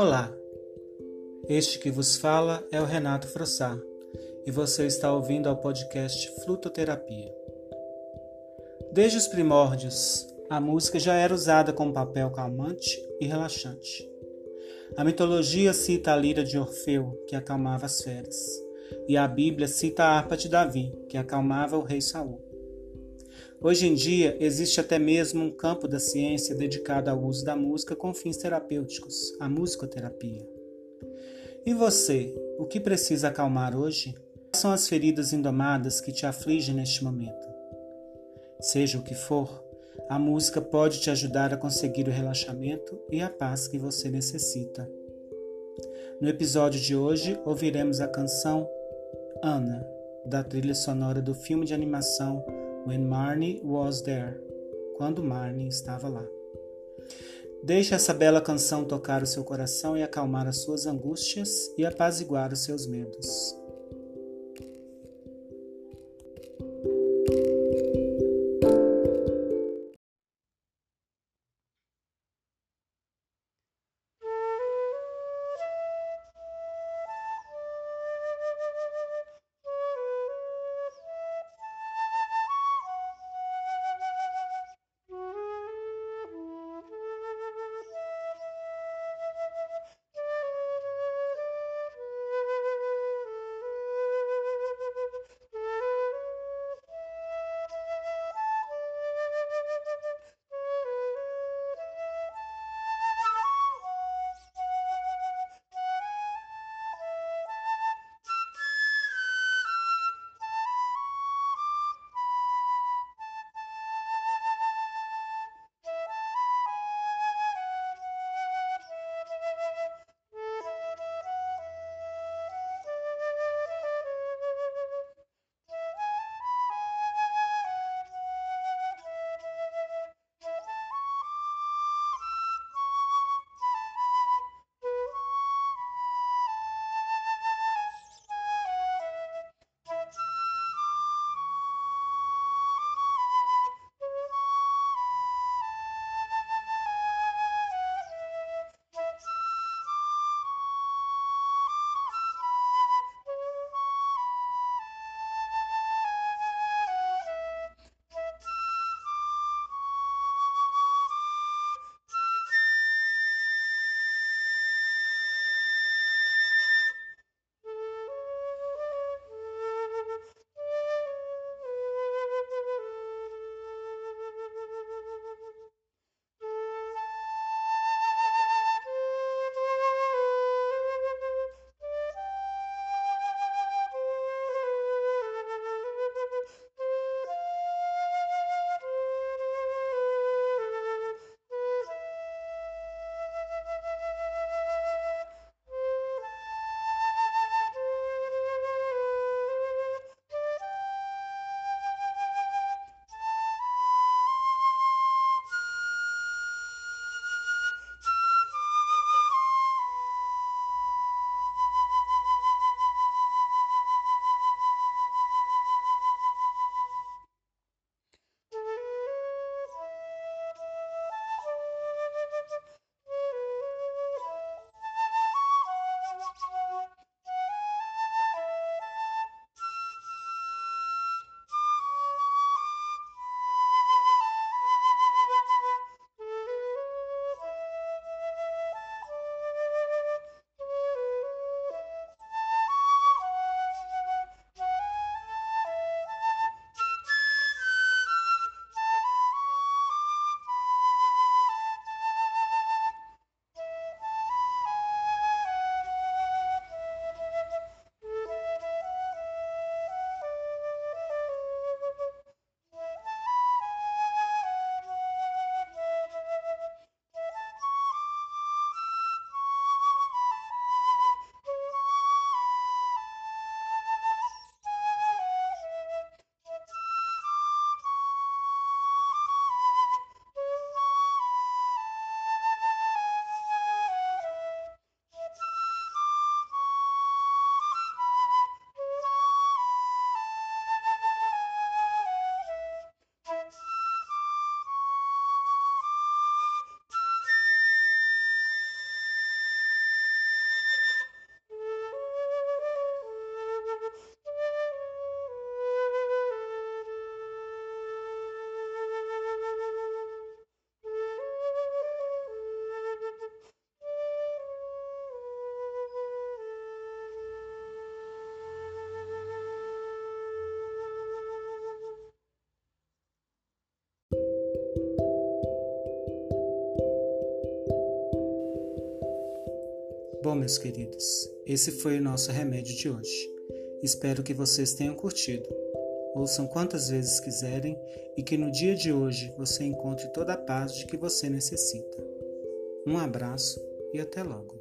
Olá, este que vos fala é o Renato Frossá e você está ouvindo ao podcast Flutoterapia. Desde os primórdios, a música já era usada como papel calmante e relaxante. A mitologia cita a lira de Orfeu, que acalmava as feras, e a Bíblia cita a harpa de Davi, que acalmava o rei Saul. Hoje em dia, existe até mesmo um campo da ciência dedicado ao uso da música com fins terapêuticos, a musicoterapia. E você, o que precisa acalmar hoje? Quais são as feridas indomadas que te afligem neste momento? Seja o que for, a música pode te ajudar a conseguir o relaxamento e a paz que você necessita. No episódio de hoje, ouviremos a canção Ana, da trilha sonora do filme de animação When Marnie Was There, quando Marnie estava lá. Deixe essa bela canção tocar o seu coração e acalmar as suas angústias e apaziguar os seus medos. Bom, meus queridos, esse foi o nosso remédio de hoje. Espero que vocês tenham curtido. Ouçam quantas vezes quiserem e que no dia de hoje você encontre toda a paz de que você necessita. Um abraço e até logo.